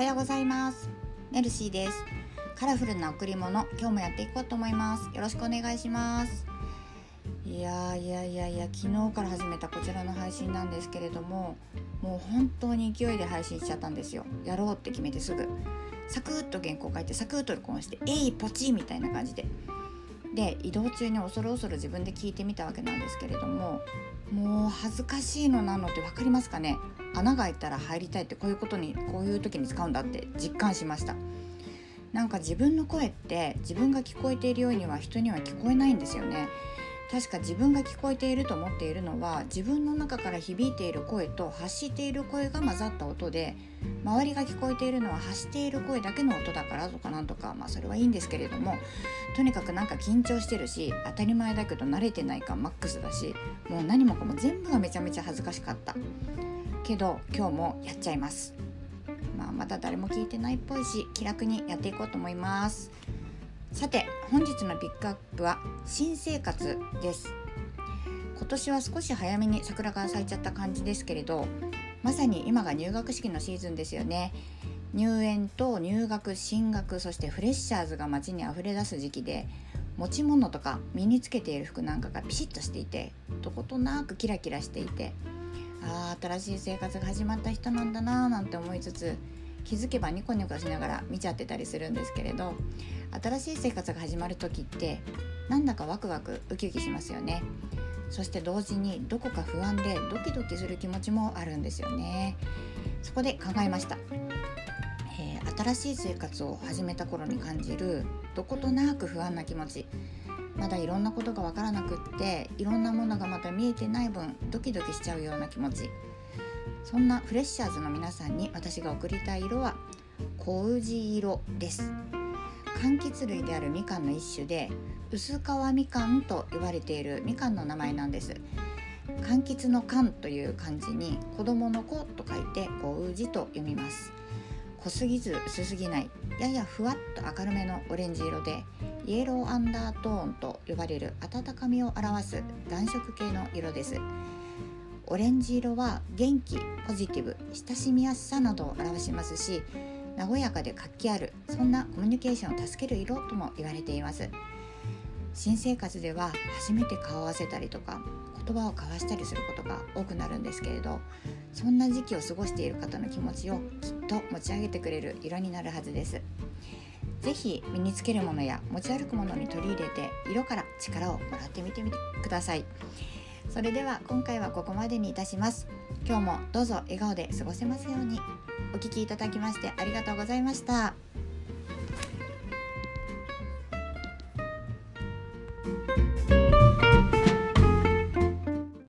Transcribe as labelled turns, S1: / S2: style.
S1: はようございます。ネルシーです。カラフルな贈り物今日もやっていこうと思います。よろしくお願いします。いやいやいやいや昨日から始めたこちらの配信なんですけれどももう本当に勢いで配信しちゃったんですよ。やろうって決めてすぐ。サクッと原稿書いてサクッと録音してえいポチみたいな感じで。で移動中に恐る恐る自分で聞いてみたわけなんですけれどももう恥ずかしいのなのって分かりますかね？穴が開いたら入りたいってこういうことにこういう時に使うんだって実感しました。なんか自分の声って自分が聞こえているようには人には聞こえないんですよね。確か自分が聞こえていると思っているのは自分の中から響いている声と発している声が混ざった音で周りが聞こえているのは発している声だけの音だからとかなんとかまあそれはいいんですけれどもとにかくなんか緊張してるし当たり前だけど慣れてない感マックスだしもう何もかも全部がめちゃめちゃ恥ずかしかった。けど今日もやっちゃいます。まあまだ誰も聞いてないっぽいし気楽にやっていこうと思います。さて本日のピックアップは新生活です。今年は少し早めに桜が咲いちゃった感じですけれどまさに今が入学式のシーズンですよね。入園と入学進学そしてフレッシャーズが街にあふれ出す時期で持ち物とか身につけている服なんかがピシッとしていてどことなくキラキラしていてああ新しい生活が始まった人なんだなーなんて思いつつ気づけばニコニコしながら見ちゃってたりするんですけれど新しい生活が始まる時ってなんだかワクワクウキウキしますよね。そして同時にどこか不安でドキドキする気持ちもあるんですよね。そこで考えました、えー、新しい生活を始めた頃に感じるどことなく不安な気持ち。まだいろんなことが分からなくっていろんなものがまた見えてない分ドキドキしちゃうような気持ち。そんなフレッシャーズの皆さんに私が送りたい色は小氏色です。柑橘類であるみかんの一種で薄皮みかんと呼ばれているみかんの名前なんです。柑橘の柑という漢字に子供の子と書いて小氏と読みます。濃すぎず薄すぎないややふわっと明るめのオレンジ色でイエローアンダートーンと呼ばれる温かみを表す暖色系の色です。オレンジ色は元気ポジティブ親しみやすさなどを表しますし和やかで活気あるそんなコミュニケーションを助ける色とも言われています。新生活では初めて顔を合わせたりとか言葉を交わしたりすることが多くなるんですけれどそんな時期を過ごしている方の気持ちをきっと持ち上げてくれる色になるはずです。是非身につけるものや持ち歩くものに取り入れて色から力をもらってみてみてください。それでは今回はここまでにいたします今日もどうぞ笑顔で過ごせますようにお聴きいただきましてありがとうございました。thank you